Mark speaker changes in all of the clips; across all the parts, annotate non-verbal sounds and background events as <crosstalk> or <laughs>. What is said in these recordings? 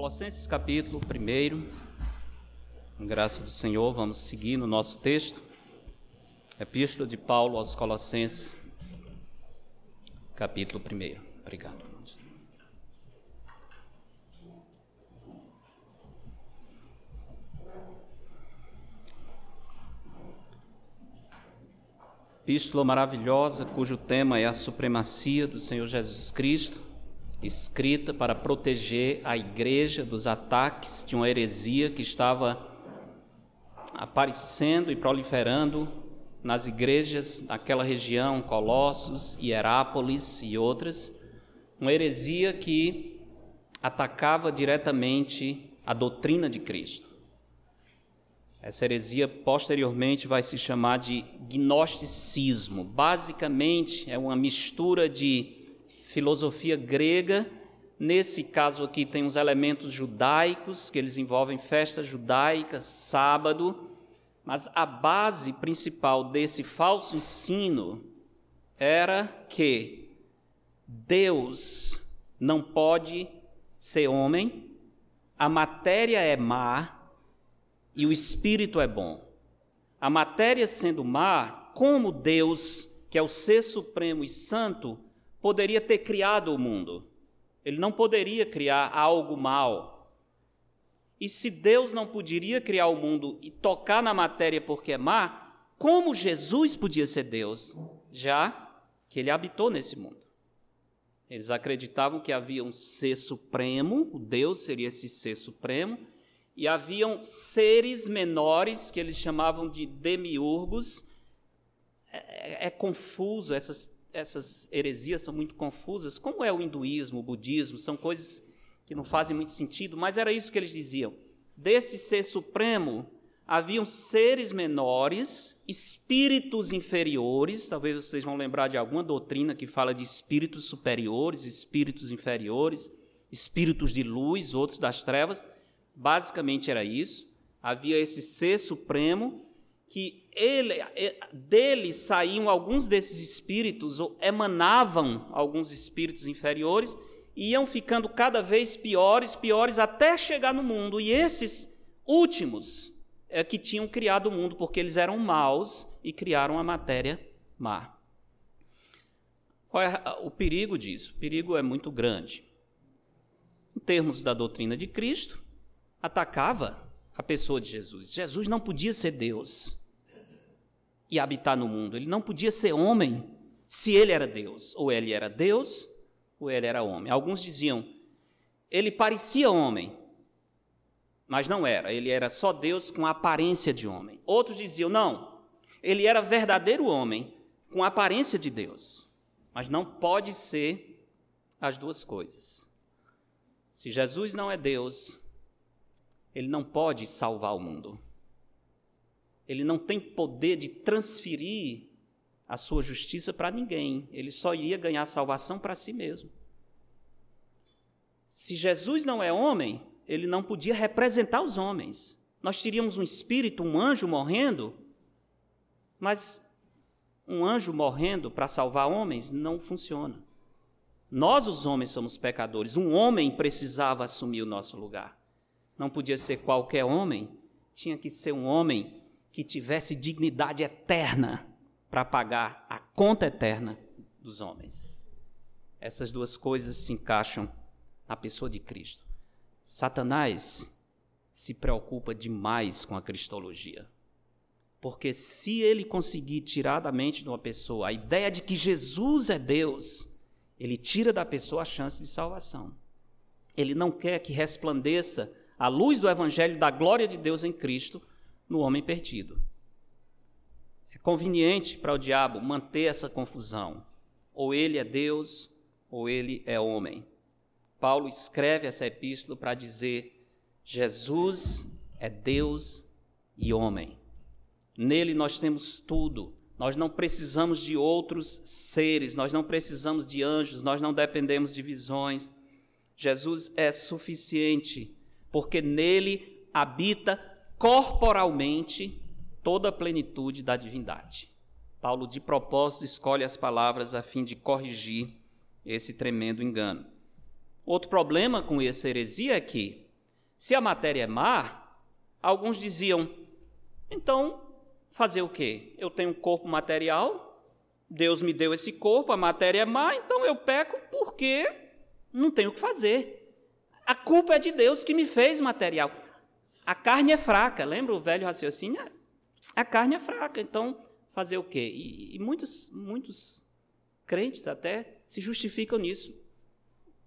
Speaker 1: Colossenses capítulo 1, com graça do Senhor, vamos seguir no nosso texto. Epístola de Paulo aos Colossenses, capítulo 1. Obrigado. Epístola maravilhosa, cujo tema é a supremacia do Senhor Jesus Cristo escrita para proteger a igreja dos ataques de uma heresia que estava aparecendo e proliferando nas igrejas daquela região, Colossos, Hierápolis e outras, uma heresia que atacava diretamente a doutrina de Cristo. Essa heresia posteriormente vai se chamar de gnosticismo. Basicamente, é uma mistura de filosofia grega. Nesse caso aqui tem os elementos judaicos, que eles envolvem festa judaica, sábado, mas a base principal desse falso ensino era que Deus não pode ser homem, a matéria é má e o espírito é bom. A matéria sendo má, como Deus, que é o ser supremo e santo, poderia ter criado o mundo. Ele não poderia criar algo mal. E se Deus não poderia criar o mundo e tocar na matéria porque é má, como Jesus podia ser Deus, já que ele habitou nesse mundo? Eles acreditavam que havia um ser supremo, o Deus seria esse ser supremo, e haviam seres menores que eles chamavam de demiurgos. É, é, é confuso essas essas heresias são muito confusas. Como é o hinduísmo, o budismo? São coisas que não fazem muito sentido, mas era isso que eles diziam. Desse ser supremo, haviam seres menores, espíritos inferiores. Talvez vocês vão lembrar de alguma doutrina que fala de espíritos superiores, espíritos inferiores, espíritos de luz, outros das trevas. Basicamente era isso. Havia esse ser supremo que ele, é, dele saíam alguns desses espíritos, ou emanavam alguns espíritos inferiores, e iam ficando cada vez piores, piores, até chegar no mundo. E esses últimos é que tinham criado o mundo, porque eles eram maus e criaram a matéria má. Qual é o perigo disso? O perigo é muito grande. Em termos da doutrina de Cristo, atacava a pessoa de Jesus. Jesus não podia ser Deus e habitar no mundo. Ele não podia ser homem se ele era Deus. Ou ele era Deus, ou ele era homem. Alguns diziam, ele parecia homem, mas não era. Ele era só Deus com a aparência de homem. Outros diziam, não, ele era verdadeiro homem com a aparência de Deus. Mas não pode ser as duas coisas. Se Jesus não é Deus, ele não pode salvar o mundo ele não tem poder de transferir a sua justiça para ninguém, ele só iria ganhar salvação para si mesmo. Se Jesus não é homem, ele não podia representar os homens. Nós teríamos um espírito, um anjo morrendo, mas um anjo morrendo para salvar homens não funciona. Nós, os homens, somos pecadores. Um homem precisava assumir o nosso lugar. Não podia ser qualquer homem, tinha que ser um homem que tivesse dignidade eterna para pagar a conta eterna dos homens. Essas duas coisas se encaixam na pessoa de Cristo. Satanás se preocupa demais com a cristologia. Porque se ele conseguir tirar da mente de uma pessoa a ideia de que Jesus é Deus, ele tira da pessoa a chance de salvação. Ele não quer que resplandeça a luz do evangelho da glória de Deus em Cristo no homem perdido. É conveniente para o diabo manter essa confusão. Ou ele é Deus, ou ele é homem. Paulo escreve essa epístola para dizer: Jesus é Deus e homem. Nele nós temos tudo. Nós não precisamos de outros seres, nós não precisamos de anjos, nós não dependemos de visões. Jesus é suficiente, porque nele habita corporalmente toda a plenitude da divindade. Paulo, de propósito, escolhe as palavras a fim de corrigir esse tremendo engano. Outro problema com essa heresia é que Se a matéria é má, alguns diziam: então, fazer o quê? Eu tenho um corpo material, Deus me deu esse corpo, a matéria é má, então eu peco porque não tenho o que fazer. A culpa é de Deus que me fez material. A carne é fraca, lembra o velho raciocínio? A carne é fraca, então fazer o quê? E, e muitos, muitos crentes até se justificam nisso.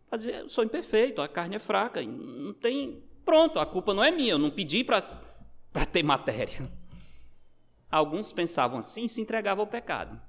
Speaker 1: Fazer, eu sou imperfeito, a carne é fraca, não tem. Pronto, a culpa não é minha, eu não pedi para ter matéria. Alguns pensavam assim e se entregavam ao pecado.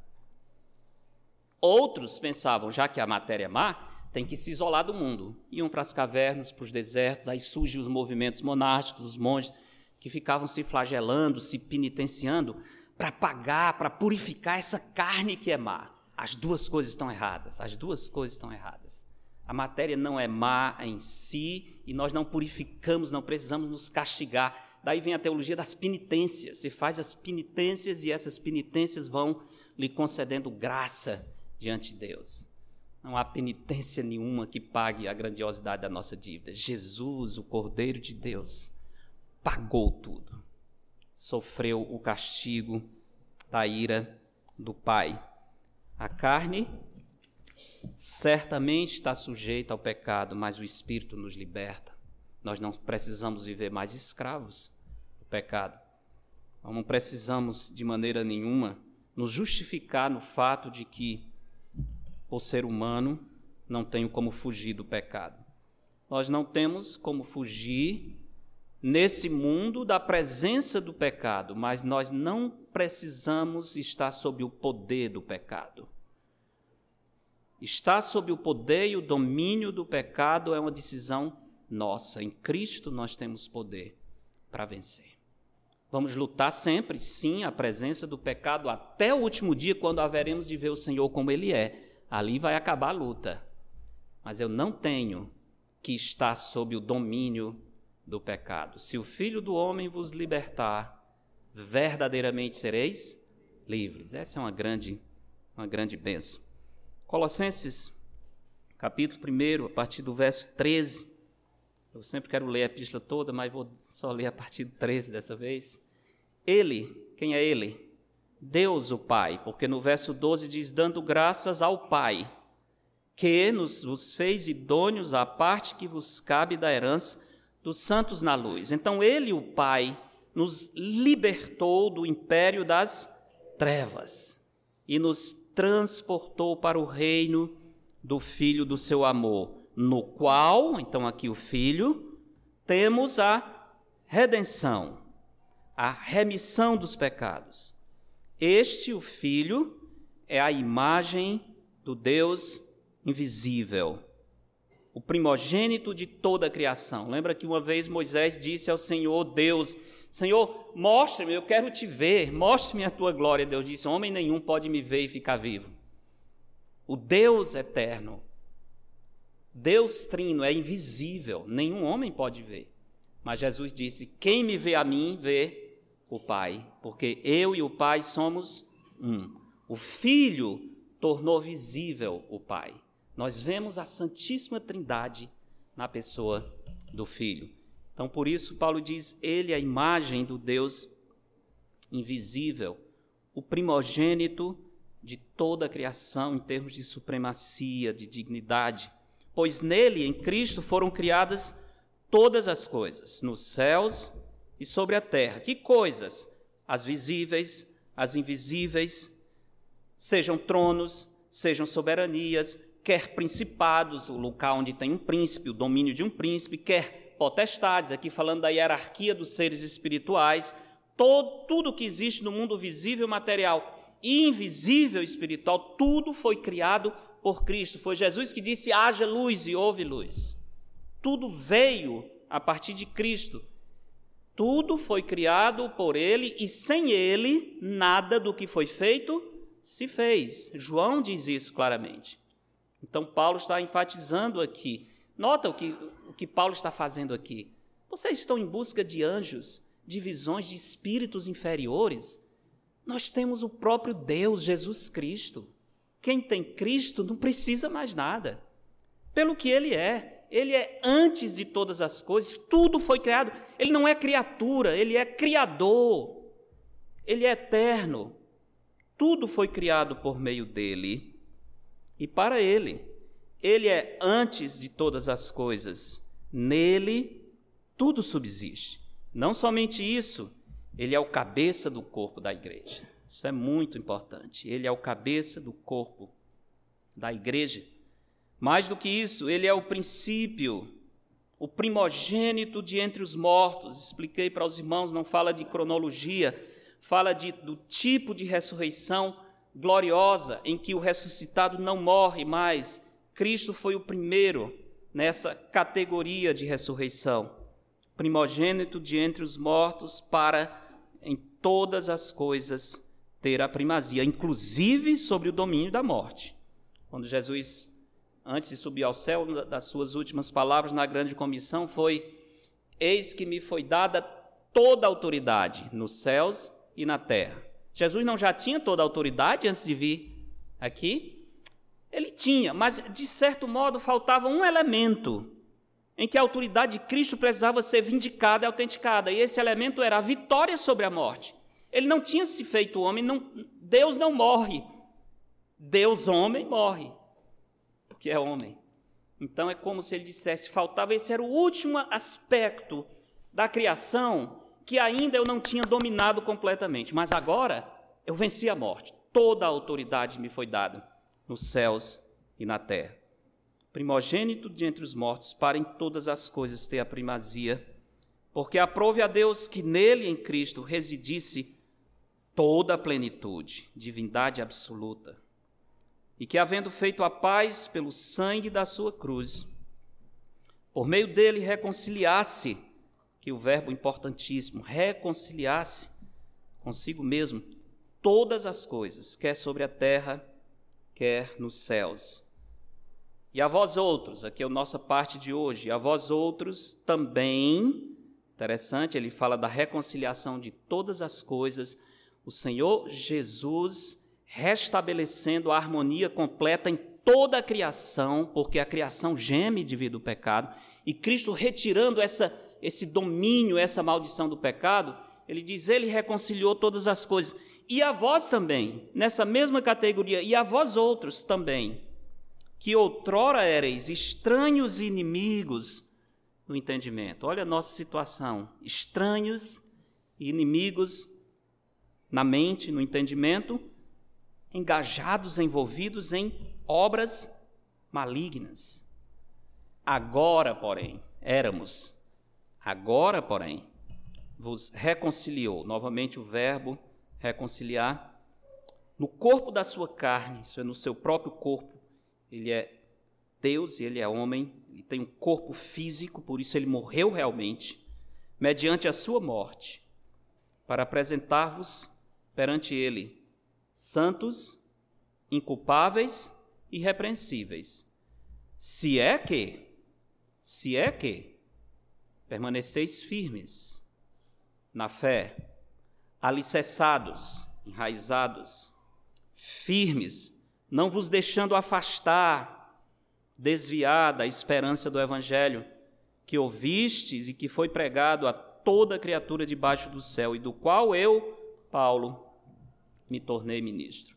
Speaker 1: Outros pensavam, já que a matéria é má, tem que se isolar do mundo. Iam para as cavernas, para os desertos, aí surgem os movimentos monásticos, os monges que ficavam se flagelando, se penitenciando para pagar, para purificar essa carne que é má. As duas coisas estão erradas, as duas coisas estão erradas. A matéria não é má em si e nós não purificamos, não precisamos nos castigar. Daí vem a teologia das penitências. Você faz as penitências e essas penitências vão lhe concedendo graça diante de Deus. Não há penitência nenhuma que pague a grandiosidade da nossa dívida. Jesus, o Cordeiro de Deus, pagou tudo. Sofreu o castigo da ira do Pai. A carne certamente está sujeita ao pecado, mas o Espírito nos liberta. Nós não precisamos viver mais escravos do pecado. Nós não precisamos, de maneira nenhuma, nos justificar no fato de que por ser humano, não tenho como fugir do pecado. Nós não temos como fugir nesse mundo da presença do pecado, mas nós não precisamos estar sob o poder do pecado. Estar sob o poder e o domínio do pecado é uma decisão nossa. Em Cristo nós temos poder para vencer. Vamos lutar sempre, sim, a presença do pecado até o último dia, quando haveremos de ver o Senhor como Ele é ali vai acabar a luta. Mas eu não tenho que estar sob o domínio do pecado. Se o Filho do Homem vos libertar, verdadeiramente sereis livres. Essa é uma grande, uma grande bênção. Colossenses, capítulo 1, a partir do verso 13. Eu sempre quero ler a epístola toda, mas vou só ler a partir do 13 dessa vez. Ele, quem é ele? Deus o Pai, porque no verso 12 diz: dando graças ao Pai, que nos vos fez idôneos à parte que vos cabe da herança dos santos na luz. Então, Ele, o Pai, nos libertou do império das trevas e nos transportou para o reino do Filho do seu amor, no qual, então aqui o Filho, temos a redenção, a remissão dos pecados este, o Filho, é a imagem do Deus invisível, o primogênito de toda a criação. Lembra que uma vez Moisés disse ao Senhor Deus: Senhor, mostre-me, eu quero te ver, mostre-me a tua glória. Deus disse: Homem nenhum pode me ver e ficar vivo. O Deus eterno, Deus trino, é invisível, nenhum homem pode ver. Mas Jesus disse: Quem me vê a mim, vê o Pai, porque eu e o Pai somos um. O Filho tornou visível o Pai. Nós vemos a Santíssima Trindade na pessoa do Filho. Então, por isso, Paulo diz: Ele é a imagem do Deus invisível, o primogênito de toda a criação em termos de supremacia, de dignidade. Pois nele, em Cristo, foram criadas todas as coisas, nos céus e sobre a terra. Que coisas? As visíveis, as invisíveis, sejam tronos, sejam soberanias, quer principados, o local onde tem um príncipe, o domínio de um príncipe, quer potestades, aqui falando da hierarquia dos seres espirituais, todo, tudo que existe no mundo visível material e invisível espiritual, tudo foi criado por Cristo. Foi Jesus que disse: haja luz e houve luz. Tudo veio a partir de Cristo. Tudo foi criado por ele e sem ele nada do que foi feito se fez. João diz isso claramente. Então Paulo está enfatizando aqui. Nota o que, o que Paulo está fazendo aqui. Vocês estão em busca de anjos, de visões de espíritos inferiores? Nós temos o próprio Deus, Jesus Cristo. Quem tem Cristo não precisa mais nada. Pelo que ele é, Ele é antes de todas as coisas, tudo foi criado. Ele não é criatura, ele é criador. Ele é eterno. Tudo foi criado por meio dele e para ele. Ele é antes de todas as coisas. Nele tudo subsiste. Não somente isso, ele é o cabeça do corpo da igreja. Isso é muito importante. Ele é o cabeça do corpo da igreja. Mais do que isso, ele é o princípio, o primogênito de entre os mortos. Expliquei para os irmãos, não fala de cronologia, fala de, do tipo de ressurreição gloriosa em que o ressuscitado não morre mais. Cristo foi o primeiro nessa categoria de ressurreição. Primogênito de entre os mortos para em todas as coisas ter a primazia, inclusive sobre o domínio da morte. Quando Jesus antes de subir ao céu, das suas últimas palavras na grande comissão foi: Eis que me foi dada toda a autoridade nos céus e na terra. Jesus não já tinha toda a autoridade antes de vir aqui? Ele tinha, mas de certo modo faltava um elemento em que a autoridade de Cristo precisava ser vindicada e autenticada, e esse elemento era a vitória sobre a morte. Ele não tinha se feito homem, não, Deus não morre. Deus, homem, morre que é homem. Então é como se ele dissesse: faltava esse era o último aspecto da criação que ainda eu não tinha dominado completamente, mas agora eu venci a morte. Toda a autoridade me foi dada nos céus e na terra. Primogênito de entre os mortos, para em todas as coisas ter a primazia, porque aprove a Deus que nele, em Cristo, residisse toda a plenitude, divindade absoluta e que, havendo feito a paz pelo sangue da sua cruz, por meio dele reconciliasse, que o verbo importantíssimo, reconciliasse consigo mesmo todas as coisas, quer sobre a terra, quer nos céus. E a vós outros, aqui é a nossa parte de hoje, a vós outros também, interessante, ele fala da reconciliação de todas as coisas, o Senhor Jesus restabelecendo a harmonia completa em toda a criação, porque a criação geme devido ao pecado, e Cristo retirando essa, esse domínio, essa maldição do pecado, ele diz: Ele reconciliou todas as coisas. E a vós também, nessa mesma categoria, e a vós outros também, que outrora ereis estranhos e inimigos no entendimento. Olha a nossa situação: estranhos e inimigos na mente, no entendimento, engajados, envolvidos em obras malignas. Agora, porém, éramos, agora, porém, vos reconciliou, novamente o verbo reconciliar, no corpo da sua carne, isso é, no seu próprio corpo, ele é Deus e ele é homem, ele tem um corpo físico, por isso ele morreu realmente, mediante a sua morte, para apresentar-vos perante ele santos, inculpáveis e irrepreensíveis. Se é que, se é que permaneceis firmes na fé, alicerçados, enraizados, firmes, não vos deixando afastar, desviar da esperança do evangelho que ouvistes e que foi pregado a toda criatura debaixo do céu e do qual eu, Paulo, me tornei ministro.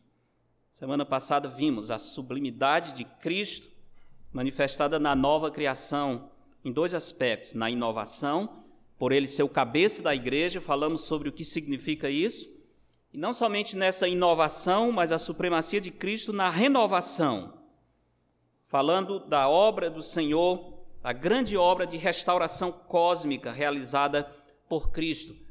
Speaker 1: Semana passada vimos a sublimidade de Cristo manifestada na nova criação em dois aspectos: na inovação, por ele ser o cabeça da igreja, falamos sobre o que significa isso, e não somente nessa inovação, mas a supremacia de Cristo na renovação, falando da obra do Senhor, a grande obra de restauração cósmica realizada por Cristo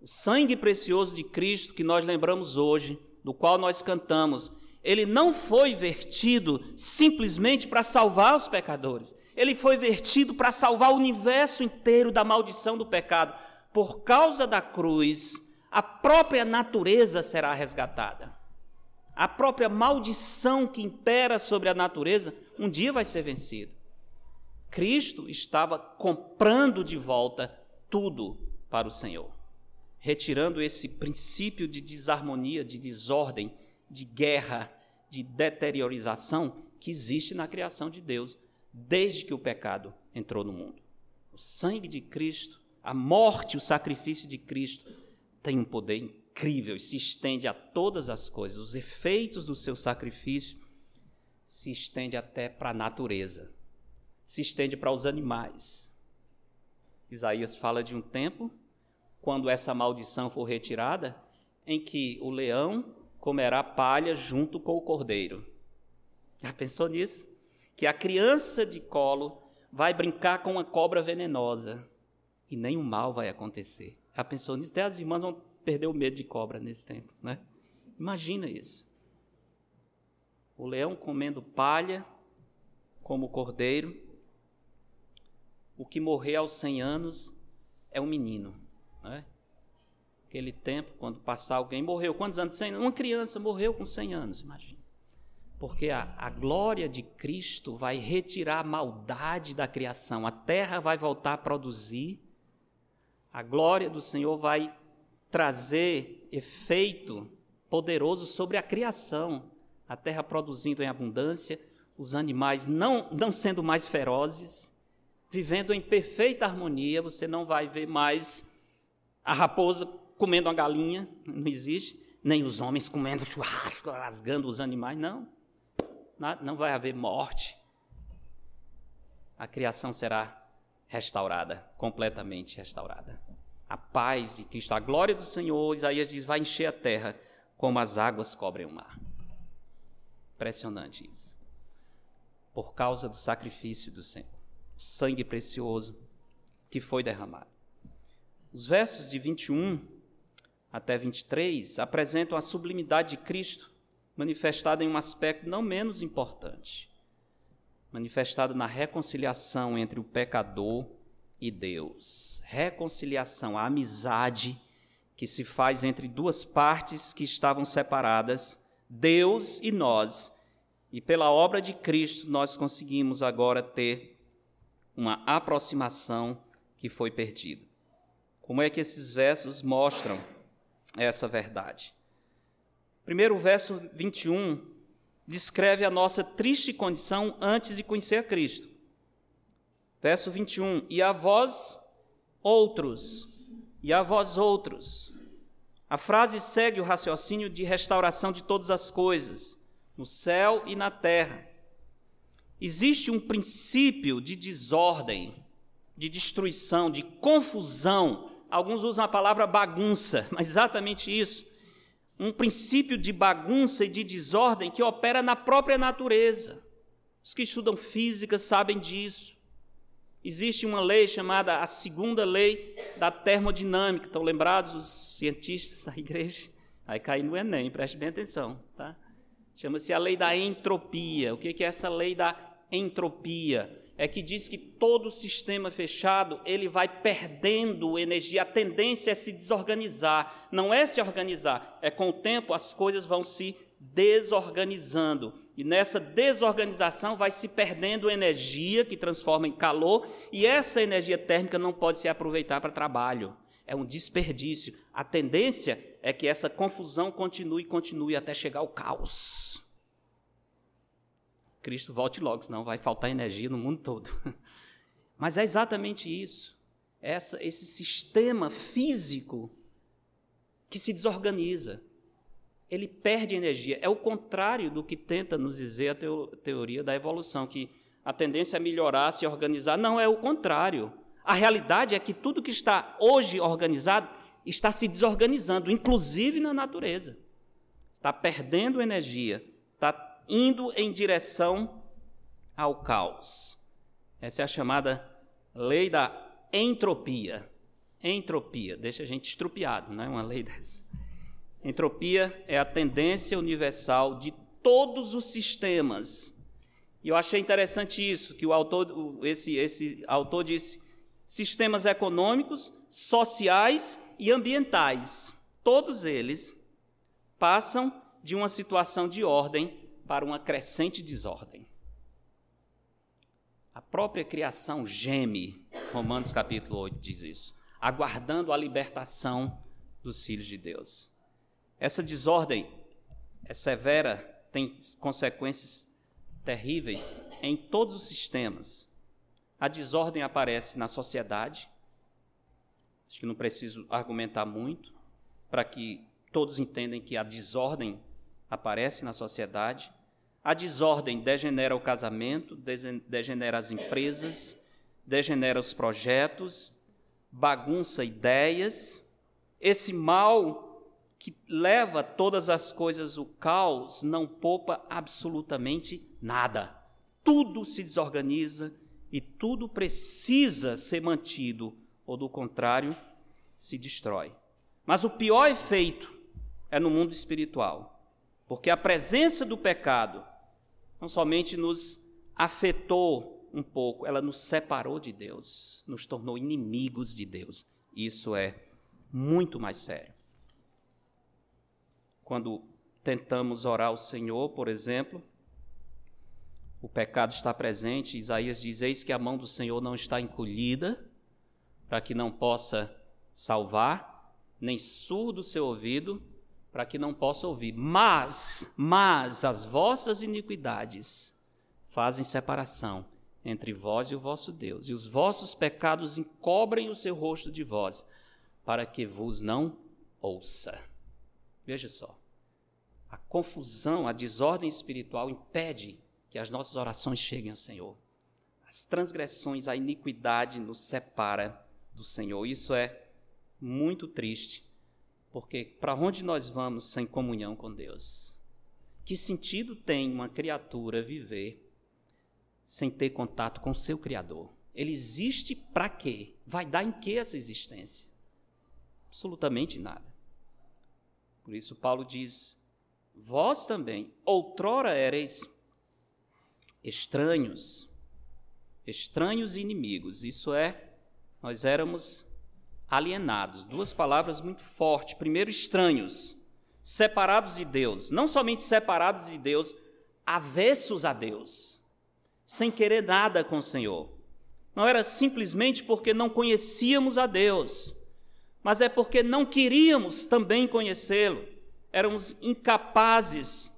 Speaker 1: o sangue precioso de Cristo que nós lembramos hoje, do qual nós cantamos, ele não foi vertido simplesmente para salvar os pecadores, ele foi vertido para salvar o universo inteiro da maldição do pecado. Por causa da cruz, a própria natureza será resgatada. A própria maldição que impera sobre a natureza um dia vai ser vencida. Cristo estava comprando de volta tudo para o Senhor retirando esse princípio de desarmonia, de desordem, de guerra, de deteriorização que existe na criação de Deus, desde que o pecado entrou no mundo. O sangue de Cristo, a morte, o sacrifício de Cristo tem um poder incrível e se estende a todas as coisas. Os efeitos do seu sacrifício se estende até para a natureza, se estende para os animais. Isaías fala de um tempo quando essa maldição for retirada, em que o leão comerá palha junto com o cordeiro. Já pensou nisso? Que a criança de colo vai brincar com uma cobra venenosa e nenhum mal vai acontecer. Já pensou nisso? Até as irmãs vão perder o medo de cobra nesse tempo, né? Imagina isso. O leão comendo palha como o cordeiro. O que morrer aos 100 anos é um menino, né? Aquele tempo, quando passar alguém, morreu. Quantos anos? 100? Uma criança morreu com 100 anos, imagina. Porque a, a glória de Cristo vai retirar a maldade da criação. A terra vai voltar a produzir. A glória do Senhor vai trazer efeito poderoso sobre a criação. A terra produzindo em abundância, os animais não, não sendo mais ferozes, vivendo em perfeita harmonia. Você não vai ver mais a raposa comendo uma galinha, não existe, nem os homens comendo <laughs> churrasco, rasgando os animais, não não vai haver morte. A criação será restaurada, completamente restaurada. A paz de Cristo, a glória do Senhor, Isaías diz, vai encher a terra como as águas cobrem o mar. Impressionante isso. Por causa do sacrifício do Senhor, sangue precioso que foi derramado. Os versos de 21 até 23 apresentam a sublimidade de Cristo manifestada em um aspecto não menos importante, manifestado na reconciliação entre o pecador e Deus. Reconciliação, a amizade que se faz entre duas partes que estavam separadas, Deus e nós. E pela obra de Cristo nós conseguimos agora ter uma aproximação que foi perdida. Como é que esses versos mostram essa verdade? Primeiro, o verso 21 descreve a nossa triste condição antes de conhecer Cristo. Verso 21: E a vós outros, e a vós outros. A frase segue o raciocínio de restauração de todas as coisas, no céu e na terra. Existe um princípio de desordem, de destruição, de confusão. Alguns usam a palavra bagunça, <laughs> mas exatamente isso um princípio de bagunça e de desordem que opera na própria natureza. Os que estudam física sabem disso. Existe uma lei chamada a segunda lei da termodinâmica. Estão lembrados os cientistas da igreja? Aí cai no Enem, preste bem atenção. Tá? Chama-se a lei da entropia. O que é essa lei da entropia? é que diz que todo sistema fechado ele vai perdendo energia. A tendência é se desorganizar, não é se organizar, é com o tempo as coisas vão se desorganizando. E nessa desorganização vai se perdendo energia que transforma em calor, e essa energia térmica não pode se aproveitar para trabalho. É um desperdício. A tendência é que essa confusão continue e continue até chegar ao caos. Cristo volte logo, senão vai faltar energia no mundo todo. <laughs> Mas é exatamente isso. Essa, esse sistema físico que se desorganiza. Ele perde energia. É o contrário do que tenta nos dizer a teoria da evolução, que a tendência é melhorar, se organizar. Não, é o contrário. A realidade é que tudo que está hoje organizado está se desorganizando, inclusive na natureza. Está perdendo energia, está indo em direção ao caos. Essa é a chamada lei da entropia. Entropia, deixa a gente estrupiado, não é uma lei <laughs> dessa. Entropia é a tendência universal de todos os sistemas. E eu achei interessante isso, que o autor, esse, esse autor disse: sistemas econômicos, sociais e ambientais. Todos eles passam de uma situação de ordem para uma crescente desordem. A própria criação geme, Romanos capítulo 8 diz isso, aguardando a libertação dos filhos de Deus. Essa desordem é severa, tem consequências terríveis em todos os sistemas. A desordem aparece na sociedade. Acho que não preciso argumentar muito para que todos entendam que a desordem aparece na sociedade. A desordem degenera o casamento, degenera as empresas, degenera os projetos, bagunça ideias. Esse mal que leva todas as coisas o caos não poupa absolutamente nada. Tudo se desorganiza e tudo precisa ser mantido, ou do contrário, se destrói. Mas o pior efeito é no mundo espiritual, porque a presença do pecado não somente nos afetou um pouco, ela nos separou de Deus, nos tornou inimigos de Deus. Isso é muito mais sério. Quando tentamos orar ao Senhor, por exemplo, o pecado está presente. Isaías diz: Eis que a mão do Senhor não está encolhida, para que não possa salvar, nem surdo o seu ouvido, para que não possa ouvir. Mas, mas as vossas iniquidades fazem separação entre vós e o vosso Deus, e os vossos pecados encobrem o seu rosto de vós, para que vos não ouça. Veja só. A confusão, a desordem espiritual impede que as nossas orações cheguem ao Senhor. As transgressões, a iniquidade nos separa do Senhor. Isso é muito triste, porque para onde nós vamos sem comunhão com Deus? Que sentido tem uma criatura viver sem ter contato com seu Criador? Ele existe para quê? Vai dar em que essa existência? Absolutamente nada. Por isso, Paulo diz: Vós também, outrora ereis estranhos, estranhos e inimigos. Isso é, nós éramos alienados. Duas palavras muito fortes. Primeiro, estranhos, separados de Deus. Não somente separados de Deus, avessos a Deus, sem querer nada com o Senhor. Não era simplesmente porque não conhecíamos a Deus mas é porque não queríamos também conhecê-lo, éramos incapazes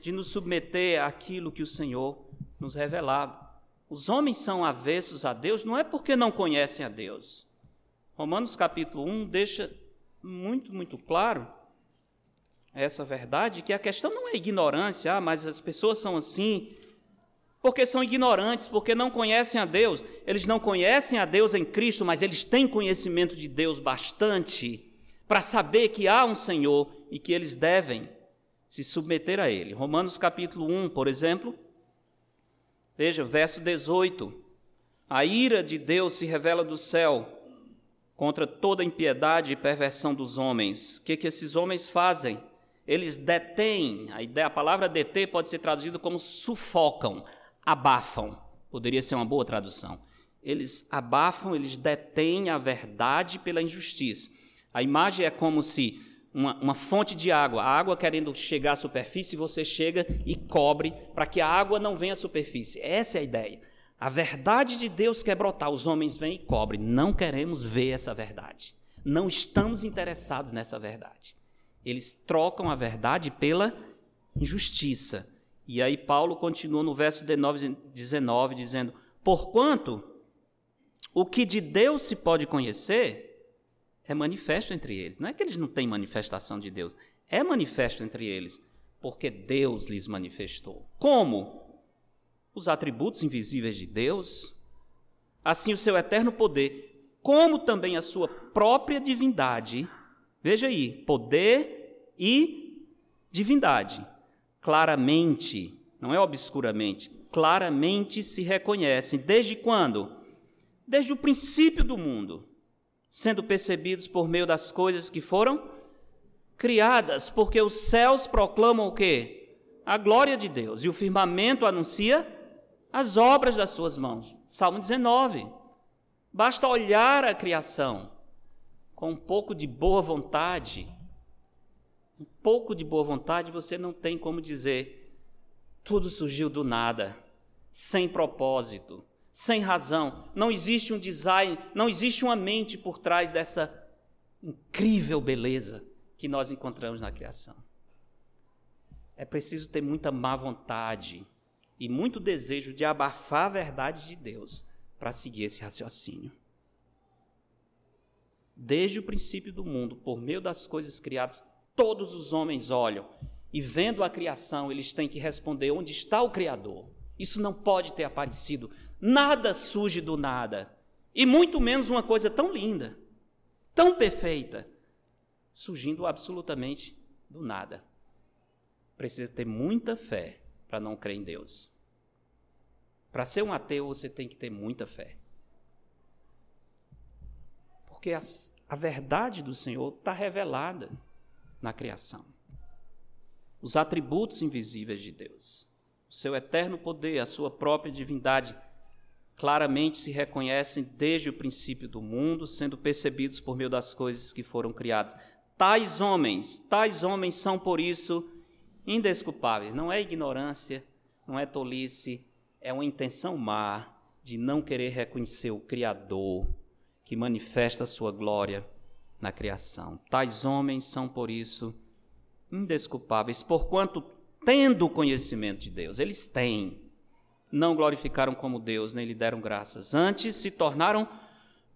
Speaker 1: de nos submeter àquilo que o Senhor nos revelava. Os homens são avessos a Deus não é porque não conhecem a Deus. Romanos capítulo 1 deixa muito, muito claro essa verdade, que a questão não é ignorância, ah, mas as pessoas são assim, porque são ignorantes, porque não conhecem a Deus. Eles não conhecem a Deus em Cristo, mas eles têm conhecimento de Deus bastante para saber que há um Senhor e que eles devem se submeter a Ele. Romanos capítulo 1, por exemplo, veja, verso 18: A ira de Deus se revela do céu contra toda impiedade e perversão dos homens. O que, que esses homens fazem? Eles detêm, a, ideia, a palavra deter pode ser traduzida como sufocam, abafam. Poderia ser uma boa tradução. Eles abafam, eles detêm a verdade pela injustiça. A imagem é como se uma, uma, fonte de água, a água querendo chegar à superfície, você chega e cobre para que a água não venha à superfície. Essa é a ideia. A verdade de Deus quer brotar, os homens vêm e cobrem. Não queremos ver essa verdade. Não estamos interessados nessa verdade. Eles trocam a verdade pela injustiça. E aí Paulo continua no verso 19, 19 dizendo: Porquanto o que de Deus se pode conhecer é manifesto entre eles. Não é que eles não têm manifestação de Deus, é manifesto entre eles, porque Deus lhes manifestou. Como? Os atributos invisíveis de Deus, assim o seu eterno poder, como também a sua própria divindade. Veja aí, poder e divindade claramente, não é obscuramente, claramente se reconhecem. Desde quando? Desde o princípio do mundo, sendo percebidos por meio das coisas que foram criadas, porque os céus proclamam o quê? A glória de Deus, e o firmamento anuncia as obras das suas mãos. Salmo 19. Basta olhar a criação com um pouco de boa vontade um pouco de boa vontade, você não tem como dizer tudo surgiu do nada, sem propósito, sem razão. Não existe um design, não existe uma mente por trás dessa incrível beleza que nós encontramos na criação. É preciso ter muita má vontade e muito desejo de abafar a verdade de Deus para seguir esse raciocínio. Desde o princípio do mundo, por meio das coisas criadas, todos os homens olham e, vendo a criação, eles têm que responder: onde está o Criador? Isso não pode ter aparecido. Nada surge do nada. E muito menos uma coisa tão linda, tão perfeita, surgindo absolutamente do nada. Precisa ter muita fé para não crer em Deus. Para ser um ateu, você tem que ter muita fé. Porque a, a verdade do Senhor está revelada na criação. Os atributos invisíveis de Deus, o seu eterno poder, a sua própria divindade, claramente se reconhecem desde o princípio do mundo, sendo percebidos por meio das coisas que foram criadas. Tais homens, tais homens são por isso indesculpáveis. Não é ignorância, não é tolice, é uma intenção má de não querer reconhecer o Criador que manifesta sua glória na criação. Tais homens são, por isso, indesculpáveis, porquanto, tendo conhecimento de Deus, eles têm, não glorificaram como Deus, nem lhe deram graças. Antes se tornaram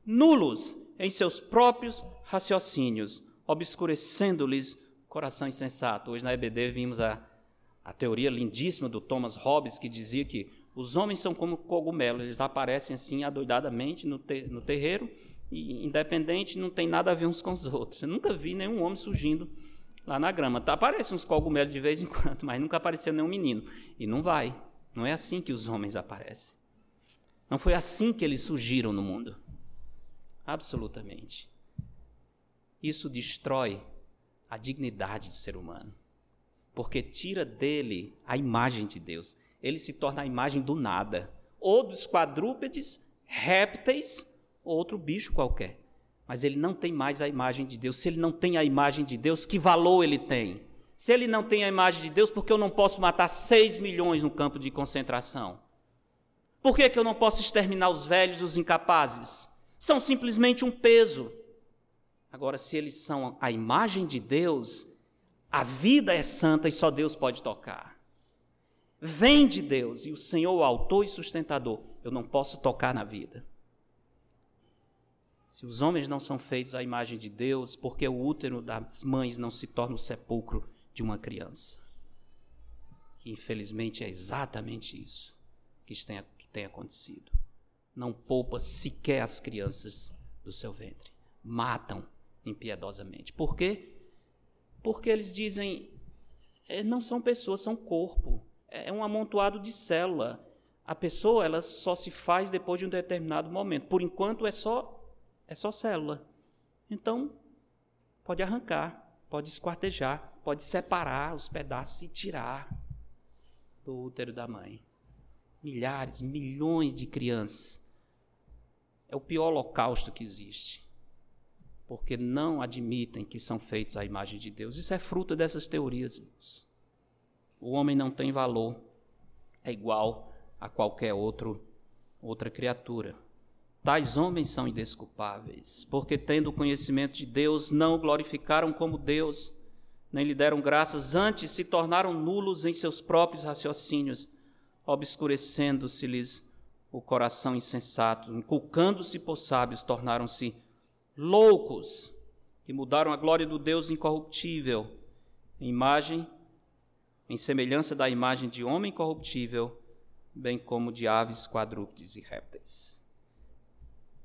Speaker 1: nulos em seus próprios raciocínios, obscurecendo-lhes coração insensato. Hoje na EBD vimos a, a teoria lindíssima do Thomas Hobbes, que dizia que os homens são como cogumelos, eles aparecem assim adoidadamente no, no terreiro, e independente, não tem nada a ver uns com os outros. Eu nunca vi nenhum homem surgindo lá na grama. Tá, aparecem uns cogumelos de vez em <laughs> quando, mas nunca apareceu nenhum menino. E não vai. Não é assim que os homens aparecem. Não foi assim que eles surgiram no mundo. Absolutamente. Isso destrói a dignidade do ser humano, porque tira dele a imagem de Deus ele se torna a imagem do nada, ou dos quadrúpedes, répteis, ou outro bicho qualquer. Mas ele não tem mais a imagem de Deus. Se ele não tem a imagem de Deus, que valor ele tem? Se ele não tem a imagem de Deus, por que eu não posso matar 6 milhões no campo de concentração? Por que, que eu não posso exterminar os velhos, os incapazes? São simplesmente um peso. Agora, se eles são a imagem de Deus, a vida é santa e só Deus pode tocar vem de Deus e o Senhor, o autor e sustentador, eu não posso tocar na vida. Se os homens não são feitos à imagem de Deus, porque o útero das mães não se torna o sepulcro de uma criança? Que infelizmente é exatamente isso que tem, que tem acontecido. Não poupa sequer as crianças do seu ventre. Matam impiedosamente. Por quê? Porque eles dizem, é, não são pessoas, são corpo é um amontoado de célula. A pessoa ela só se faz depois de um determinado momento. Por enquanto é só é só célula. Então pode arrancar, pode esquartejar, pode separar os pedaços e tirar do útero da mãe. Milhares, milhões de crianças. É o pior holocausto que existe. Porque não admitem que são feitos à imagem de Deus. Isso é fruto dessas teorias, irmãos o homem não tem valor, é igual a qualquer outro, outra criatura. Tais homens são indesculpáveis, porque, tendo conhecimento de Deus, não o glorificaram como Deus, nem lhe deram graças, antes se tornaram nulos em seus próprios raciocínios, obscurecendo-se-lhes o coração insensato, inculcando-se por sábios, tornaram-se loucos, e mudaram a glória do Deus incorruptível, em imagem em semelhança da imagem de homem corruptível, bem como de aves, quadrúpedes e répteis.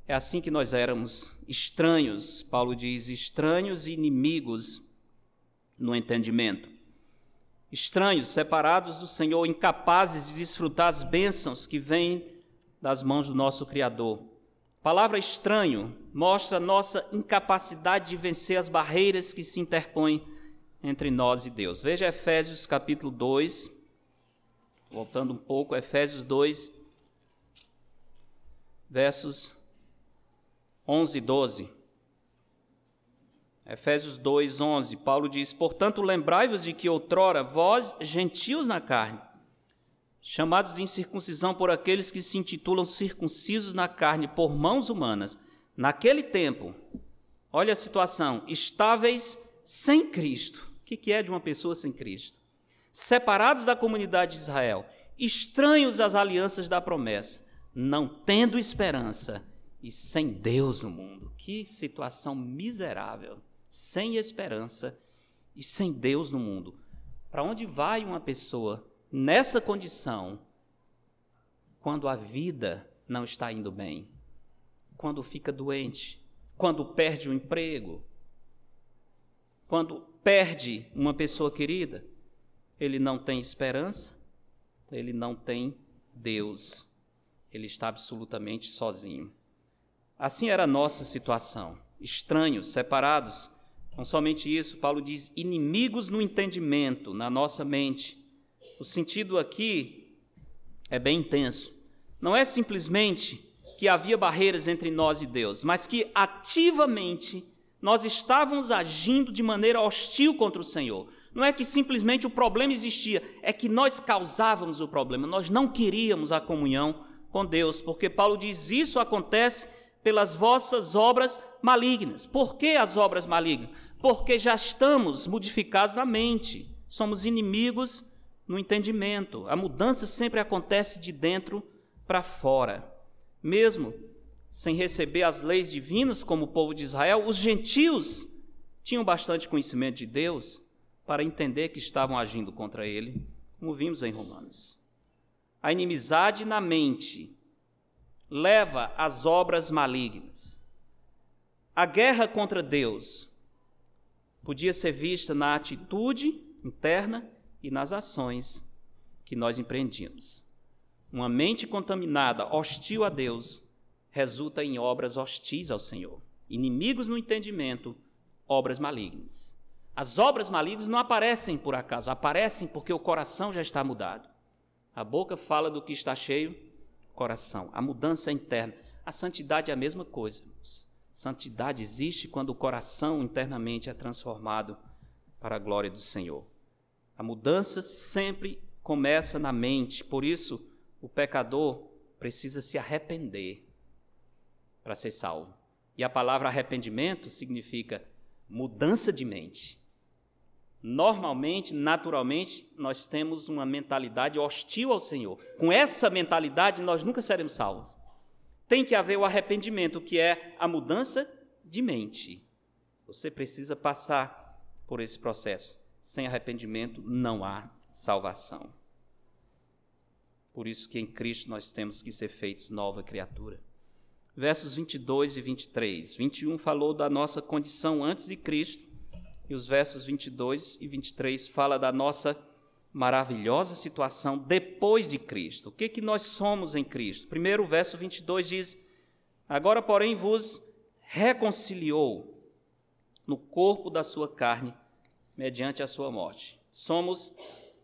Speaker 1: É assim que nós éramos estranhos, Paulo diz, estranhos e inimigos no entendimento. Estranhos, separados do Senhor, incapazes de desfrutar as bênçãos que vêm das mãos do nosso Criador. Palavra estranho mostra nossa incapacidade de vencer as barreiras que se interpõem entre nós e Deus. Veja Efésios capítulo 2, voltando um pouco, Efésios 2, versos 11 e 12. Efésios 2, 11, Paulo diz: Portanto, lembrai-vos de que outrora vós, gentios na carne, chamados de incircuncisão por aqueles que se intitulam circuncisos na carne por mãos humanas, naquele tempo, olha a situação, estáveis sem Cristo que, que é de uma pessoa sem Cristo? Separados da comunidade de Israel, estranhos às alianças da promessa, não tendo esperança e sem Deus no mundo. Que situação miserável, sem esperança e sem Deus no mundo. Para onde vai uma pessoa nessa condição quando a vida não está indo bem? Quando fica doente? Quando perde o emprego? Quando perde uma pessoa querida? Ele não tem esperança, ele não tem Deus, ele está absolutamente sozinho. Assim era a nossa situação, estranhos, separados. Não somente isso, Paulo diz inimigos no entendimento, na nossa mente. O sentido aqui é bem intenso. Não é simplesmente que havia barreiras entre nós e Deus, mas que ativamente nós estávamos agindo de maneira hostil contra o Senhor. Não é que simplesmente o problema existia, é que nós causávamos o problema. Nós não queríamos a comunhão com Deus, porque Paulo diz: Isso acontece pelas vossas obras malignas. Por que as obras malignas? Porque já estamos modificados na mente, somos inimigos no entendimento. A mudança sempre acontece de dentro para fora. Mesmo sem receber as leis divinas, como o povo de Israel, os gentios tinham bastante conhecimento de Deus para entender que estavam agindo contra ele, como vimos em Romanos. A inimizade na mente leva às obras malignas. A guerra contra Deus podia ser vista na atitude interna e nas ações que nós empreendíamos. Uma mente contaminada, hostil a Deus, resulta em obras hostis ao Senhor. Inimigos no entendimento, obras malignas. As obras malignas não aparecem por acaso, aparecem porque o coração já está mudado. A boca fala do que está cheio, coração. A mudança é interna. A santidade é a mesma coisa. Santidade existe quando o coração internamente é transformado para a glória do Senhor. A mudança sempre começa na mente, por isso o pecador precisa se arrepender para ser salvo. E a palavra arrependimento significa mudança de mente. Normalmente, naturalmente, nós temos uma mentalidade hostil ao Senhor. Com essa mentalidade, nós nunca seremos salvos. Tem que haver o arrependimento, que é a mudança de mente. Você precisa passar por esse processo. Sem arrependimento não há salvação. Por isso que em Cristo nós temos que ser feitos nova criatura. Versos 22 e 23. 21 falou da nossa condição antes de Cristo e os versos 22 e 23 fala da nossa maravilhosa situação depois de Cristo. O que que nós somos em Cristo? Primeiro, o verso 22 diz: Agora, porém, vos reconciliou no corpo da sua carne mediante a sua morte. Somos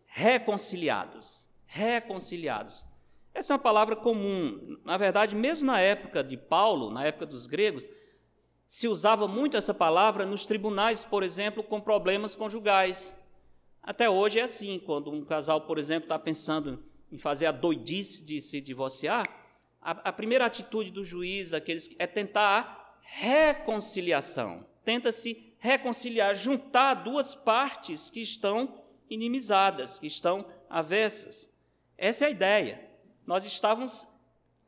Speaker 1: reconciliados. Reconciliados. Essa é uma palavra comum. Na verdade, mesmo na época de Paulo, na época dos gregos, se usava muito essa palavra nos tribunais, por exemplo, com problemas conjugais. Até hoje é assim, quando um casal, por exemplo, está pensando em fazer a doidice de se divorciar, a, a primeira atitude do juiz aqueles, é tentar a reconciliação. Tenta-se reconciliar, juntar duas partes que estão inimizadas, que estão avessas. Essa é a ideia. Nós estávamos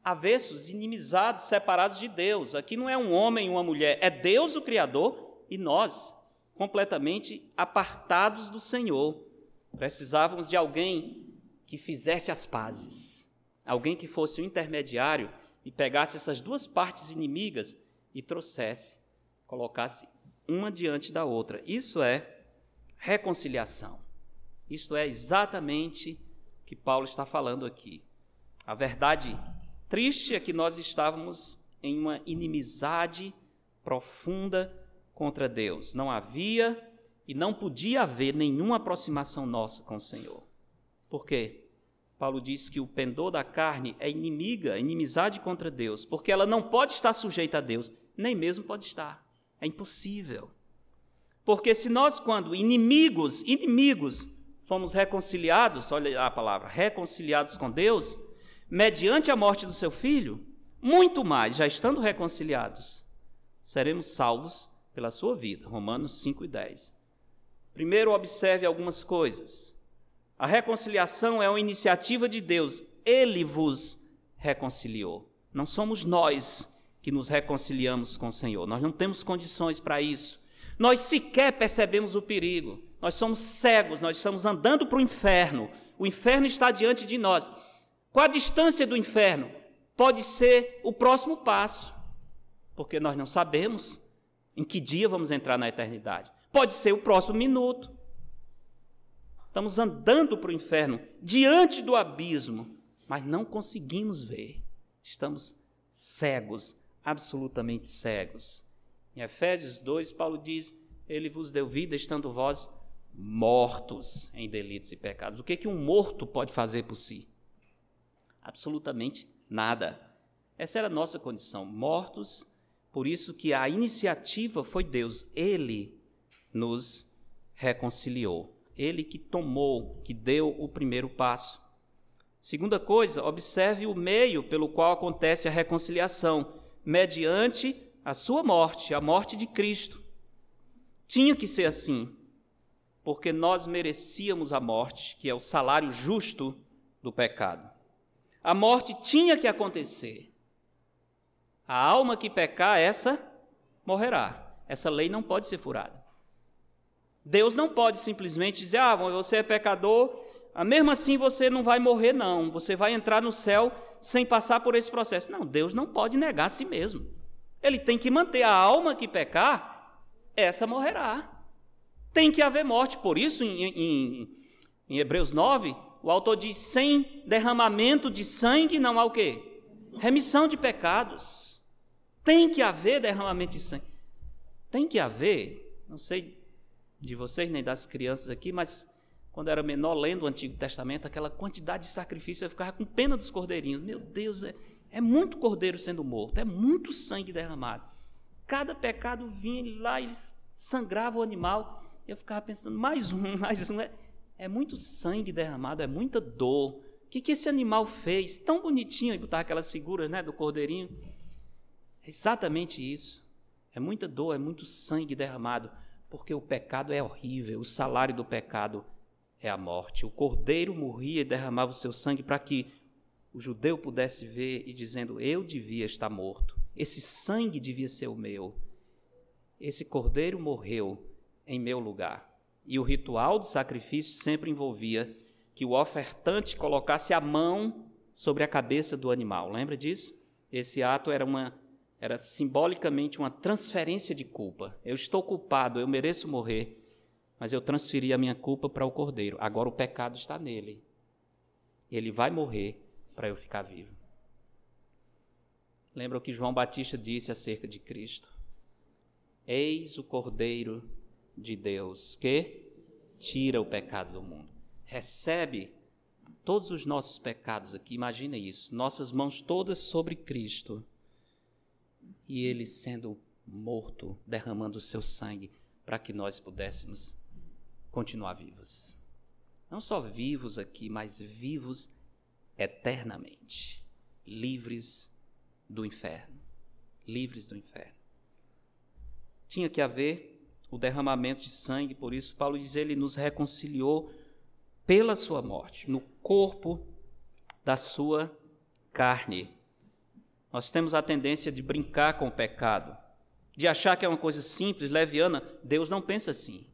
Speaker 1: avessos, inimizados, separados de Deus. Aqui não é um homem e uma mulher, é Deus o Criador e nós, completamente apartados do Senhor. Precisávamos de alguém que fizesse as pazes, alguém que fosse o intermediário e pegasse essas duas partes inimigas e trouxesse, colocasse uma diante da outra. Isso é reconciliação. Isto é exatamente o que Paulo está falando aqui. A verdade Triste é que nós estávamos em uma inimizade profunda contra Deus. Não havia e não podia haver nenhuma aproximação nossa com o Senhor. Por quê? Paulo diz que o pendor da carne é inimiga, inimizade contra Deus, porque ela não pode estar sujeita a Deus, nem mesmo pode estar. É impossível. Porque se nós, quando inimigos, inimigos, fomos reconciliados, olha a palavra, reconciliados com Deus, mediante a morte do seu filho, muito mais, já estando reconciliados, seremos salvos pela sua vida. Romanos 5 e 10. Primeiro, observe algumas coisas. A reconciliação é uma iniciativa de Deus. Ele vos reconciliou. Não somos nós que nos reconciliamos com o Senhor. Nós não temos condições para isso. Nós sequer percebemos o perigo. Nós somos cegos, nós estamos andando para o inferno. O inferno está diante de nós. Qual a distância do inferno? Pode ser o próximo passo, porque nós não sabemos em que dia vamos entrar na eternidade. Pode ser o próximo minuto. Estamos andando para o inferno, diante do abismo, mas não conseguimos ver. Estamos cegos, absolutamente cegos. Em Efésios 2, Paulo diz: Ele vos deu vida, estando vós mortos em delitos e pecados. O que, que um morto pode fazer por si? Absolutamente nada. Essa era a nossa condição, mortos, por isso que a iniciativa foi Deus. Ele nos reconciliou. Ele que tomou, que deu o primeiro passo. Segunda coisa, observe o meio pelo qual acontece a reconciliação, mediante a sua morte, a morte de Cristo. Tinha que ser assim, porque nós merecíamos a morte, que é o salário justo do pecado. A morte tinha que acontecer. A alma que pecar, essa morrerá. Essa lei não pode ser furada. Deus não pode simplesmente dizer: ah, você é pecador, mesmo assim você não vai morrer, não. Você vai entrar no céu sem passar por esse processo. Não, Deus não pode negar a si mesmo. Ele tem que manter a alma que pecar, essa morrerá. Tem que haver morte. Por isso, em, em, em Hebreus 9, o autor diz: sem derramamento de sangue não há o quê? Remissão de pecados. Tem que haver derramamento de sangue. Tem que haver, não sei de vocês, nem das crianças aqui, mas quando era menor, lendo o Antigo Testamento, aquela quantidade de sacrifício, eu ficava com pena dos cordeirinhos. Meu Deus, é, é muito cordeiro sendo morto, é muito sangue derramado. Cada pecado vinha lá, eles sangravam o animal. Eu ficava pensando, mais um, <laughs> mais um. É, é muito sangue derramado, é muita dor. O que, que esse animal fez? Tão bonitinho, e botar aquelas figuras né, do cordeirinho. É exatamente isso. É muita dor, é muito sangue derramado porque o pecado é horrível, o salário do pecado é a morte. O cordeiro morria e derramava o seu sangue para que o judeu pudesse ver e dizendo: Eu devia estar morto, esse sangue devia ser o meu. Esse cordeiro morreu em meu lugar. E o ritual do sacrifício sempre envolvia que o ofertante colocasse a mão sobre a cabeça do animal. Lembra disso? Esse ato era uma era simbolicamente uma transferência de culpa. Eu estou culpado, eu mereço morrer, mas eu transferi a minha culpa para o cordeiro. Agora o pecado está nele. Ele vai morrer para eu ficar vivo. Lembra o que João Batista disse acerca de Cristo? Eis o cordeiro de Deus que tira o pecado do mundo. Recebe todos os nossos pecados aqui, imagina isso, nossas mãos todas sobre Cristo e ele sendo morto, derramando o seu sangue para que nós pudéssemos continuar vivos. Não só vivos aqui, mas vivos eternamente, livres do inferno, livres do inferno. Tinha que haver o derramamento de sangue, por isso Paulo diz ele nos reconciliou pela sua morte, no corpo da sua carne nós temos a tendência de brincar com o pecado, de achar que é uma coisa simples, leviana. Deus não pensa assim.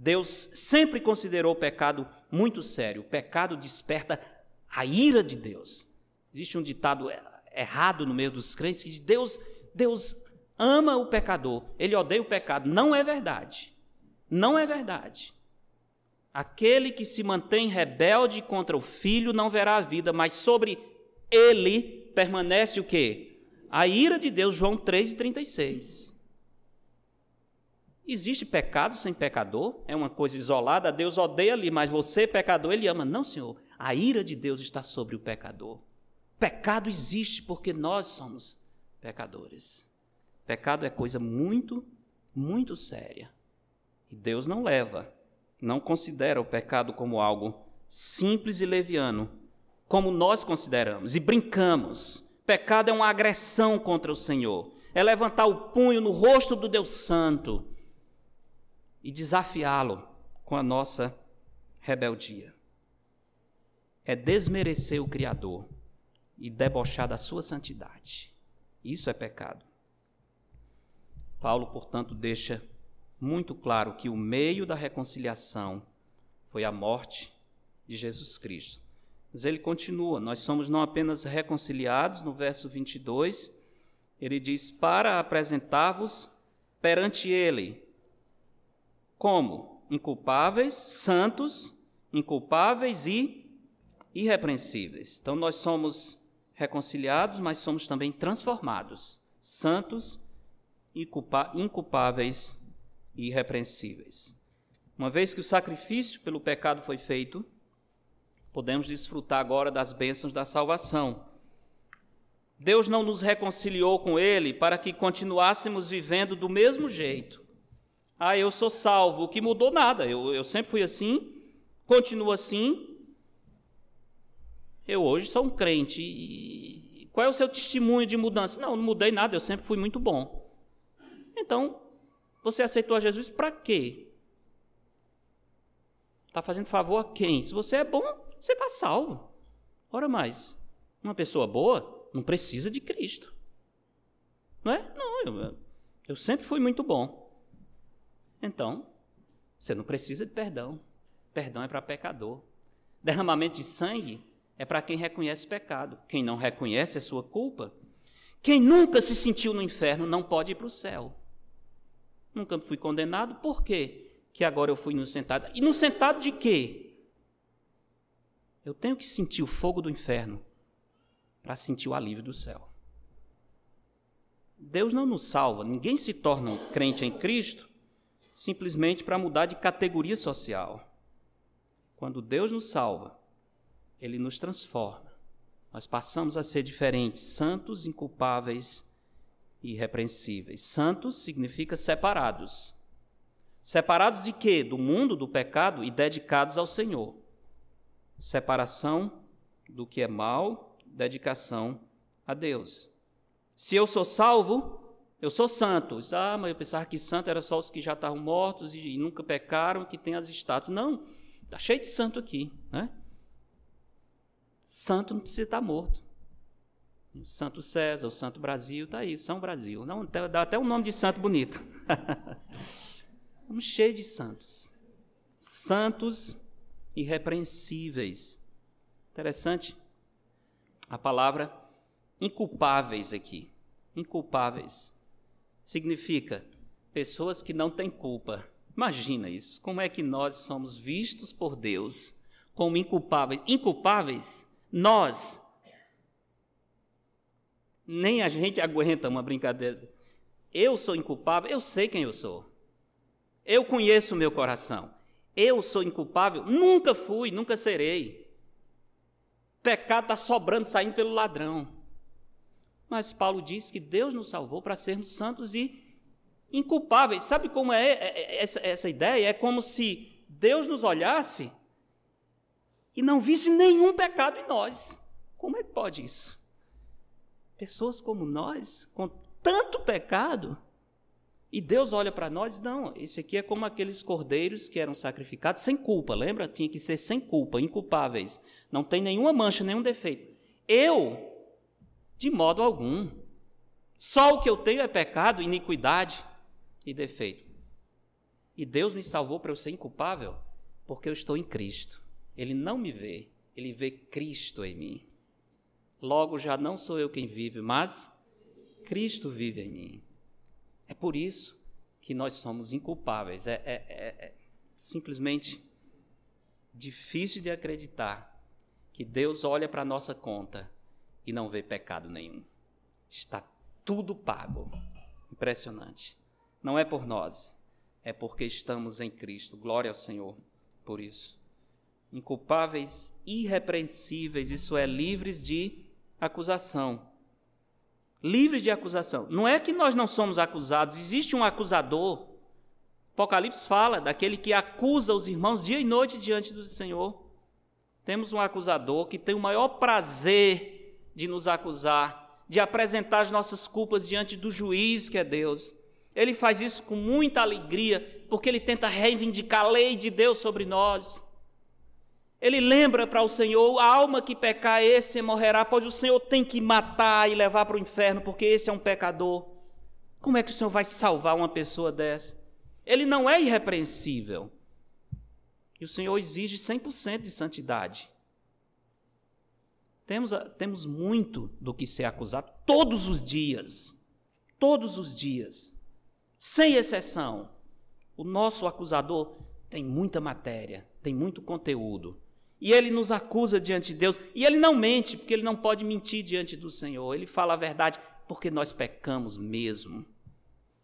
Speaker 1: Deus sempre considerou o pecado muito sério. O pecado desperta a ira de Deus. Existe um ditado errado no meio dos crentes que diz: Deus, Deus ama o pecador, ele odeia o pecado. Não é verdade. Não é verdade. Aquele que se mantém rebelde contra o filho não verá a vida, mas sobre ele permanece o quê? A ira de Deus, João 3,36. Existe pecado sem pecador? É uma coisa isolada, Deus odeia ali, mas você, pecador, ele ama. Não, Senhor. A ira de Deus está sobre o pecador. Pecado existe porque nós somos pecadores. Pecado é coisa muito, muito séria. E Deus não leva, não considera o pecado como algo simples e leviano, como nós consideramos e brincamos. Pecado é uma agressão contra o Senhor, é levantar o punho no rosto do Deus Santo e desafiá-lo com a nossa rebeldia. É desmerecer o Criador, e debochar da sua santidade. Isso é pecado. Paulo, portanto, deixa muito claro que o meio da reconciliação foi a morte de Jesus Cristo. Mas ele continua: nós somos não apenas reconciliados, no verso 22, ele diz: para apresentar-vos perante ele. Como? Inculpáveis, santos, inculpáveis e irrepreensíveis. Então nós somos reconciliados, mas somos também transformados, santos, inculpáveis e irrepreensíveis. Uma vez que o sacrifício pelo pecado foi feito, podemos desfrutar agora das bênçãos da salvação. Deus não nos reconciliou com Ele para que continuássemos vivendo do mesmo jeito. Ah, eu sou salvo, o que mudou nada, eu, eu sempre fui assim, continuo assim, eu hoje sou um crente. E qual é o seu testemunho de mudança? Não, não mudei nada, eu sempre fui muito bom. Então, você aceitou a Jesus para quê? Está fazendo favor a quem? Se você é bom, você está salvo. Ora mais, uma pessoa boa não precisa de Cristo. Não é? Não, eu, eu sempre fui muito bom. Então, você não precisa de perdão. Perdão é para pecador. Derramamento de sangue é para quem reconhece pecado. Quem não reconhece a sua culpa, quem nunca se sentiu no inferno não pode ir para o céu. Nunca fui condenado, por quê? Que agora eu fui no sentado. No sentado de quê? Eu tenho que sentir o fogo do inferno para sentir o alívio do céu. Deus não nos salva, ninguém se torna um crente em Cristo simplesmente para mudar de categoria social. Quando Deus nos salva, ele nos transforma. Nós passamos a ser diferentes, santos, inculpáveis e irrepreensíveis. Santos significa separados. Separados de quê? Do mundo, do pecado e dedicados ao Senhor. Separação do que é mal, dedicação a Deus. Se eu sou salvo, eu sou santo. Ah, mas eu pensava que santo era só os que já estavam mortos e nunca pecaram, que tem as estátuas. Não, está cheio de santo aqui, né? Santo não precisa estar morto. O Santo César, o Santo Brasil, está aí, São Brasil. Não, dá até um nome de santo bonito. <laughs> Estamos cheios de santos. Santos irrepreensíveis. Interessante a palavra inculpáveis aqui. Inculpáveis significa pessoas que não têm culpa. Imagina isso. Como é que nós somos vistos por Deus como inculpáveis? Inculpáveis nós, nem a gente aguenta uma brincadeira. Eu sou inculpável, eu sei quem eu sou. Eu conheço o meu coração. Eu sou inculpável, nunca fui, nunca serei. Pecado está sobrando, saindo pelo ladrão. Mas Paulo diz que Deus nos salvou para sermos santos e inculpáveis. Sabe como é, é, é essa, ideia? É como se Deus nos olhasse e não visse nenhum pecado em nós. Como é que pode isso? Pessoas como nós, com tanto pecado, e Deus olha para nós, não, esse aqui é como aqueles cordeiros que eram sacrificados sem culpa, lembra? Tinha que ser sem culpa, inculpáveis. Não tem nenhuma mancha, nenhum defeito. Eu, de modo algum. Só o que eu tenho é pecado, iniquidade e defeito. E Deus me salvou para eu ser inculpável, porque eu estou em Cristo. Ele não me vê, ele vê Cristo em mim. Logo já não sou eu quem vive, mas Cristo vive em mim. É por isso que nós somos inculpáveis. É, é, é, é simplesmente difícil de acreditar que Deus olha para a nossa conta e não vê pecado nenhum. Está tudo pago. Impressionante. Não é por nós, é porque estamos em Cristo. Glória ao Senhor por isso inculpáveis, irrepreensíveis, isso é, livres de acusação. Livres de acusação. Não é que nós não somos acusados, existe um acusador. Apocalipse fala daquele que acusa os irmãos dia e noite diante do Senhor. Temos um acusador que tem o maior prazer de nos acusar, de apresentar as nossas culpas diante do juiz que é Deus. Ele faz isso com muita alegria, porque ele tenta reivindicar a lei de Deus sobre nós. Ele lembra para o Senhor: a alma que pecar, esse morrerá, pois o Senhor tem que matar e levar para o inferno, porque esse é um pecador. Como é que o Senhor vai salvar uma pessoa dessa? Ele não é irrepreensível. E o Senhor exige 100% de santidade. Temos, temos muito do que ser acusado todos os dias. Todos os dias. Sem exceção. O nosso acusador tem muita matéria, tem muito conteúdo. E ele nos acusa diante de Deus. E ele não mente, porque ele não pode mentir diante do Senhor. Ele fala a verdade, porque nós pecamos mesmo.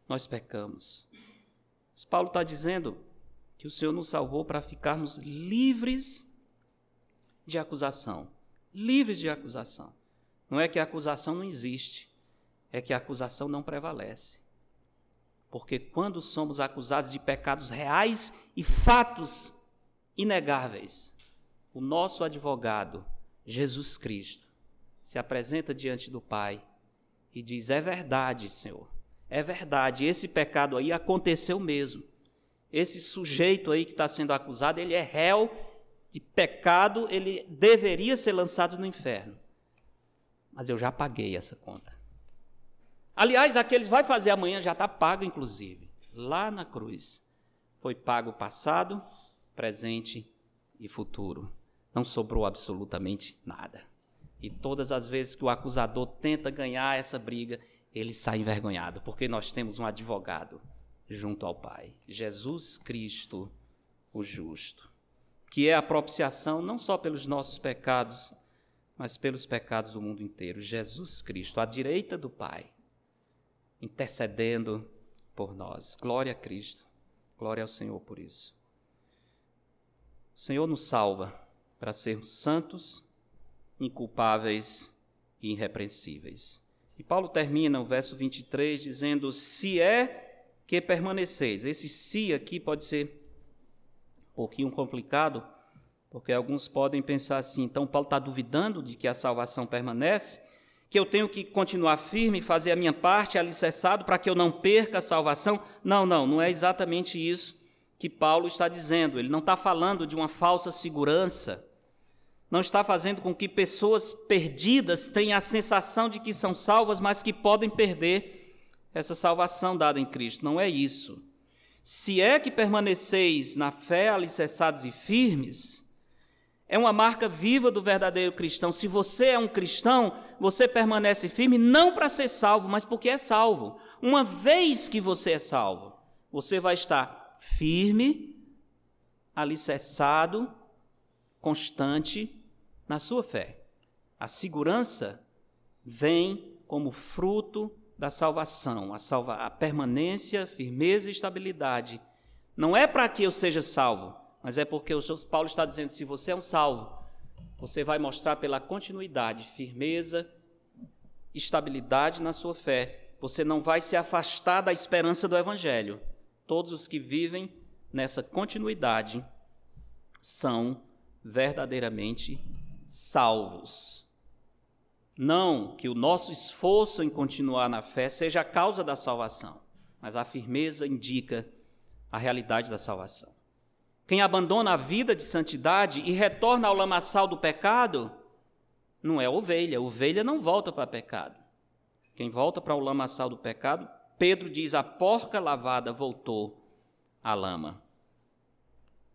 Speaker 1: Nós pecamos. Mas Paulo está dizendo que o Senhor nos salvou para ficarmos livres de acusação livres de acusação. Não é que a acusação não existe, é que a acusação não prevalece. Porque quando somos acusados de pecados reais e fatos inegáveis, o nosso advogado, Jesus Cristo, se apresenta diante do Pai e diz: É verdade, Senhor, é verdade, esse pecado aí aconteceu mesmo. Esse sujeito aí que está sendo acusado, ele é réu de pecado, ele deveria ser lançado no inferno. Mas eu já paguei essa conta. Aliás, aqueles vai fazer amanhã já está pago, inclusive. Lá na cruz. Foi pago passado, presente e futuro. Não sobrou absolutamente nada. E todas as vezes que o acusador tenta ganhar essa briga, ele sai envergonhado, porque nós temos um advogado junto ao Pai, Jesus Cristo, o justo que é a propiciação não só pelos nossos pecados, mas pelos pecados do mundo inteiro. Jesus Cristo, à direita do Pai, intercedendo por nós. Glória a Cristo, glória ao Senhor por isso. O Senhor nos salva para sermos santos, inculpáveis e irrepreensíveis. E Paulo termina o verso 23 dizendo: Se é que permaneceis. Esse se aqui pode ser pouquinho complicado, porque alguns podem pensar assim: então Paulo está duvidando de que a salvação permanece, que eu tenho que continuar firme, fazer a minha parte, alicerçado, para que eu não perca a salvação. Não, não, não é exatamente isso que Paulo está dizendo. Ele não está falando de uma falsa segurança, não está fazendo com que pessoas perdidas tenham a sensação de que são salvas, mas que podem perder essa salvação dada em Cristo. Não é isso. Se é que permaneceis na fé alicerçados e firmes, é uma marca viva do verdadeiro cristão. Se você é um cristão, você permanece firme não para ser salvo, mas porque é salvo. Uma vez que você é salvo, você vai estar firme, alicerçado, constante na sua fé. A segurança vem como fruto da salvação, a, salva, a permanência, firmeza e estabilidade. Não é para que eu seja salvo, mas é porque o Paulo está dizendo: se você é um salvo, você vai mostrar pela continuidade, firmeza, estabilidade na sua fé. Você não vai se afastar da esperança do Evangelho. Todos os que vivem nessa continuidade são verdadeiramente salvos. Não que o nosso esforço em continuar na fé seja a causa da salvação, mas a firmeza indica a realidade da salvação. Quem abandona a vida de santidade e retorna ao lamaçal do pecado, não é ovelha, ovelha não volta para pecado. Quem volta para o lamaçal do pecado, Pedro diz: a porca lavada voltou à lama.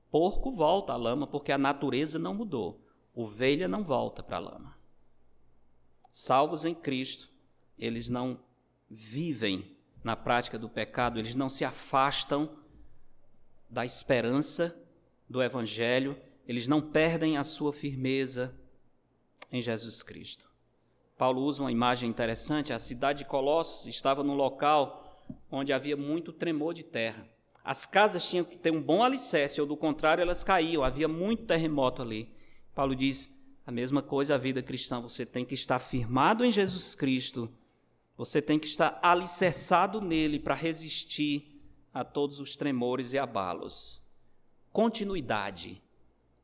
Speaker 1: Porco volta à lama porque a natureza não mudou. Ovelha não volta para a lama salvos em Cristo, eles não vivem na prática do pecado, eles não se afastam da esperança do Evangelho, eles não perdem a sua firmeza em Jesus Cristo. Paulo usa uma imagem interessante: a cidade de Colossos estava num local onde havia muito tremor de terra. As casas tinham que ter um bom alicerce, ou do contrário, elas caíam, havia muito terremoto ali. Paulo diz: a mesma coisa a vida cristã, você tem que estar firmado em Jesus Cristo, você tem que estar alicerçado nele para resistir a todos os tremores e abalos. Continuidade,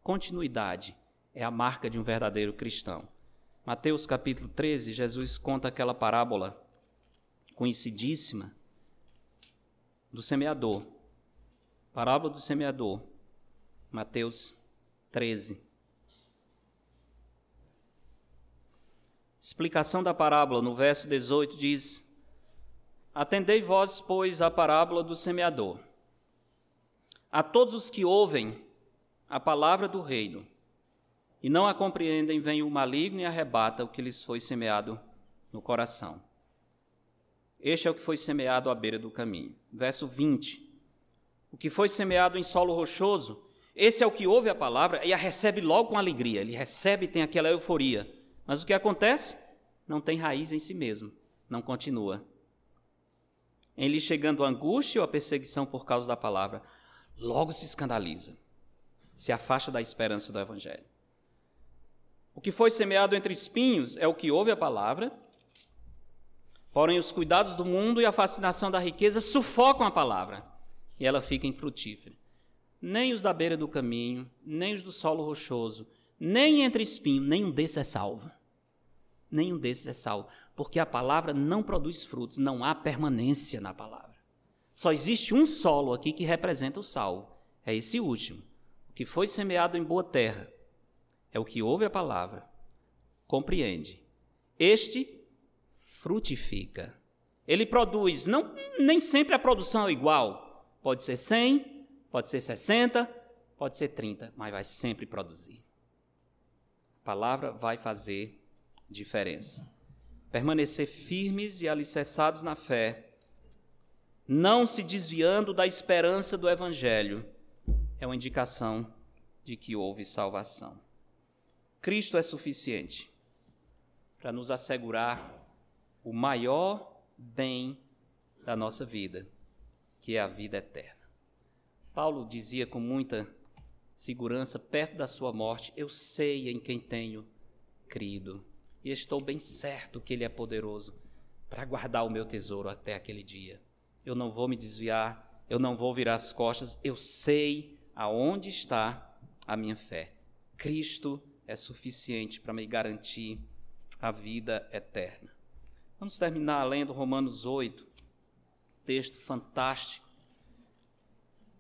Speaker 1: continuidade é a marca de um verdadeiro cristão. Mateus capítulo 13, Jesus conta aquela parábola conhecidíssima do semeador. Parábola do semeador. Mateus 13. Explicação da parábola, no verso 18, diz: Atendei vós, pois, a parábola do semeador. A todos os que ouvem a palavra do reino e não a compreendem, vem o maligno e arrebata o que lhes foi semeado no coração. Este é o que foi semeado à beira do caminho. Verso 20. O que foi semeado em solo rochoso, esse é o que ouve a palavra e a recebe logo com alegria. Ele recebe e tem aquela euforia. Mas o que acontece? Não tem raiz em si mesmo, não continua. Em lhe chegando a angústia ou a perseguição por causa da palavra, logo se escandaliza, se afasta da esperança do Evangelho. O que foi semeado entre espinhos é o que ouve a palavra, porém os cuidados do mundo e a fascinação da riqueza sufocam a palavra e ela fica infrutífera. Nem os da beira do caminho, nem os do solo rochoso, nem entre espinhos, nenhum desses é salvo. Nenhum desses é salvo, porque a palavra não produz frutos, não há permanência na palavra. Só existe um solo aqui que representa o salvo, é esse último, o que foi semeado em boa terra é o que ouve a palavra, compreende. Este frutifica. Ele produz, não nem sempre a produção é igual. Pode ser 100, pode ser 60, pode ser 30, mas vai sempre produzir. Palavra vai fazer diferença. Permanecer firmes e alicerçados na fé, não se desviando da esperança do evangelho, é uma indicação de que houve salvação. Cristo é suficiente para nos assegurar o maior bem da nossa vida, que é a vida eterna. Paulo dizia com muita segurança, perto da sua morte: Eu sei em quem tenho crido, e estou bem certo que Ele é poderoso para guardar o meu tesouro até aquele dia. Eu não vou me desviar, eu não vou virar as costas, eu sei aonde está a minha fé. Cristo é suficiente para me garantir a vida eterna. Vamos terminar lendo Romanos 8, texto fantástico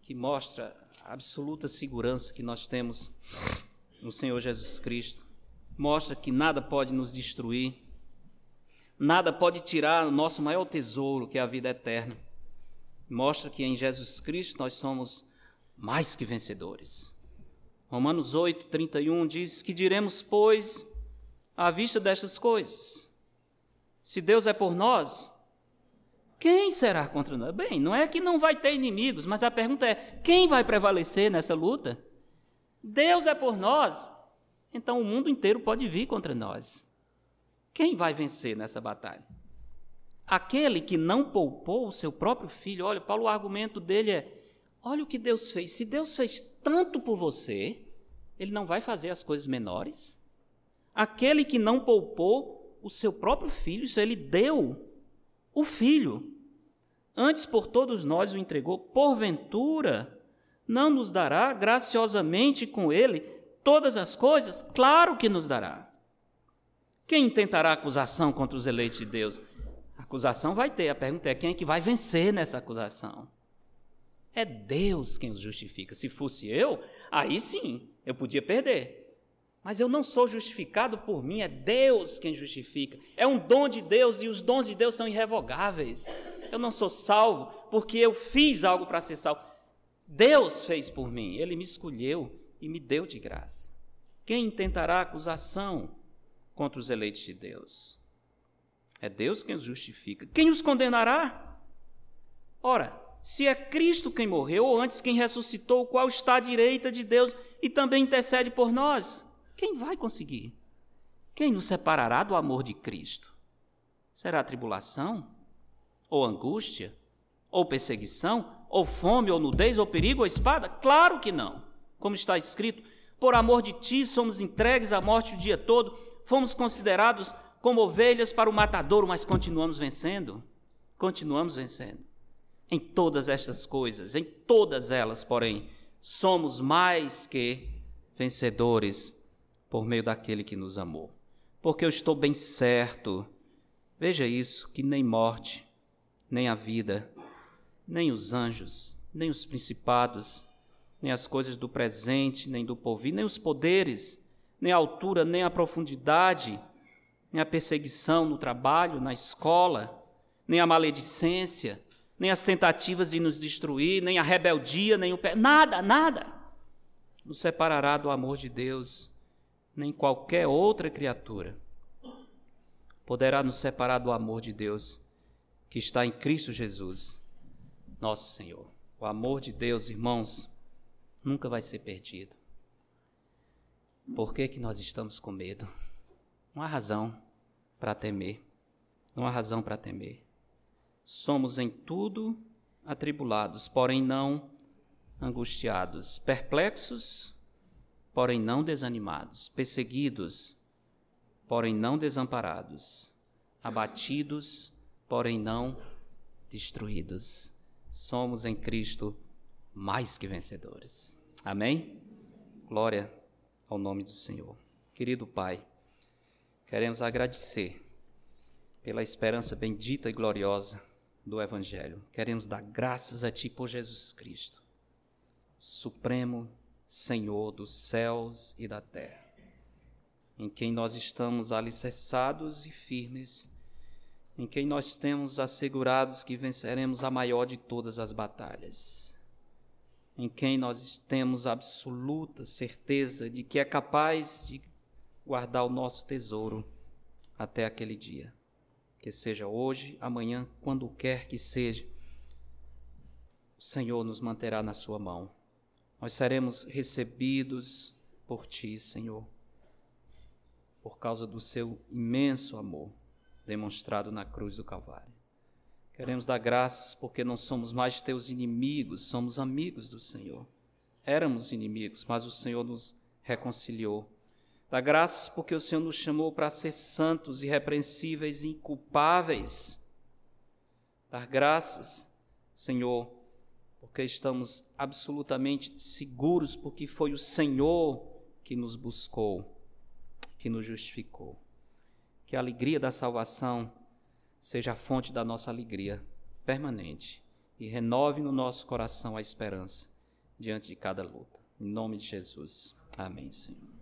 Speaker 1: que mostra a absoluta segurança que nós temos no Senhor Jesus Cristo. Mostra que nada pode nos destruir, nada pode tirar o nosso maior tesouro, que é a vida eterna. Mostra que em Jesus Cristo nós somos mais que vencedores. Romanos 8, 31 diz: Que diremos, pois, à vista destas coisas? Se Deus é por nós, quem será contra nós? Bem, não é que não vai ter inimigos, mas a pergunta é: quem vai prevalecer nessa luta? Deus é por nós, então o mundo inteiro pode vir contra nós. Quem vai vencer nessa batalha? Aquele que não poupou o seu próprio filho. Olha, Paulo, o argumento dele é: olha o que Deus fez. Se Deus fez tanto por você, ele não vai fazer as coisas menores? Aquele que não poupou o seu próprio filho, isso ele deu o filho. Antes por todos nós o entregou, porventura não nos dará graciosamente com ele todas as coisas? Claro que nos dará. Quem tentará acusação contra os eleitos de Deus? Acusação vai ter, a pergunta é quem é que vai vencer nessa acusação? É Deus quem os justifica. Se fosse eu, aí sim, eu podia perder. Mas eu não sou justificado por mim, é Deus quem justifica. É um dom de Deus e os dons de Deus são irrevogáveis. Eu não sou salvo porque eu fiz algo para ser salvo. Deus fez por mim, ele me escolheu e me deu de graça. Quem intentará acusação contra os eleitos de Deus? É Deus quem os justifica. Quem os condenará? Ora, se é Cristo quem morreu, ou antes quem ressuscitou, qual está à direita de Deus e também intercede por nós, quem vai conseguir? Quem nos separará do amor de Cristo? Será tribulação? Ou angústia? Ou perseguição? Ou fome? Ou nudez? Ou perigo? Ou espada? Claro que não. Como está escrito, por amor de ti somos entregues à morte o dia todo, fomos considerados como ovelhas para o matadouro, mas continuamos vencendo. Continuamos vencendo. Em todas estas coisas, em todas elas, porém, somos mais que vencedores por meio daquele que nos amou. Porque eu estou bem certo, veja isso, que nem morte, nem a vida, nem os anjos, nem os principados, nem as coisas do presente, nem do porvir, nem os poderes, nem a altura, nem a profundidade, nem a perseguição no trabalho, na escola, nem a maledicência, nem as tentativas de nos destruir, nem a rebeldia, nem o pé, nada, nada nos separará do amor de Deus, nem qualquer outra criatura poderá nos separar do amor de Deus que está em Cristo Jesus, nosso Senhor. O amor de Deus, irmãos, nunca vai ser perdido. Por que, que nós estamos com medo? Não há razão para temer. Não há razão para temer. Somos em tudo atribulados, porém não angustiados, perplexos, porém não desanimados, perseguidos, porém não desamparados, abatidos, porém não destruídos. Somos em Cristo mais que vencedores. Amém? Glória ao nome do Senhor. Querido Pai, queremos agradecer pela esperança bendita e gloriosa do Evangelho. Queremos dar graças a Ti por Jesus Cristo, Supremo Senhor dos céus e da terra, em quem nós estamos alicerçados e firmes, em quem nós temos assegurados que venceremos a maior de todas as batalhas, em quem nós temos absoluta certeza de que é capaz de guardar o nosso tesouro até aquele dia que seja hoje, amanhã, quando quer que seja, o Senhor nos manterá na Sua mão. Nós seremos recebidos por Ti, Senhor, por causa do Seu imenso amor demonstrado na cruz do Calvário. Queremos dar graças porque não somos mais Teus inimigos, somos amigos do Senhor. Éramos inimigos, mas o Senhor nos reconciliou Dá graças porque o Senhor nos chamou para ser santos, irrepreensíveis e inculpáveis. Dar graças, Senhor, porque estamos absolutamente seguros, porque foi o Senhor que nos buscou, que nos justificou. Que a alegria da salvação seja a fonte da nossa alegria permanente e renove no nosso coração a esperança diante de cada luta. Em nome de Jesus. Amém, Senhor.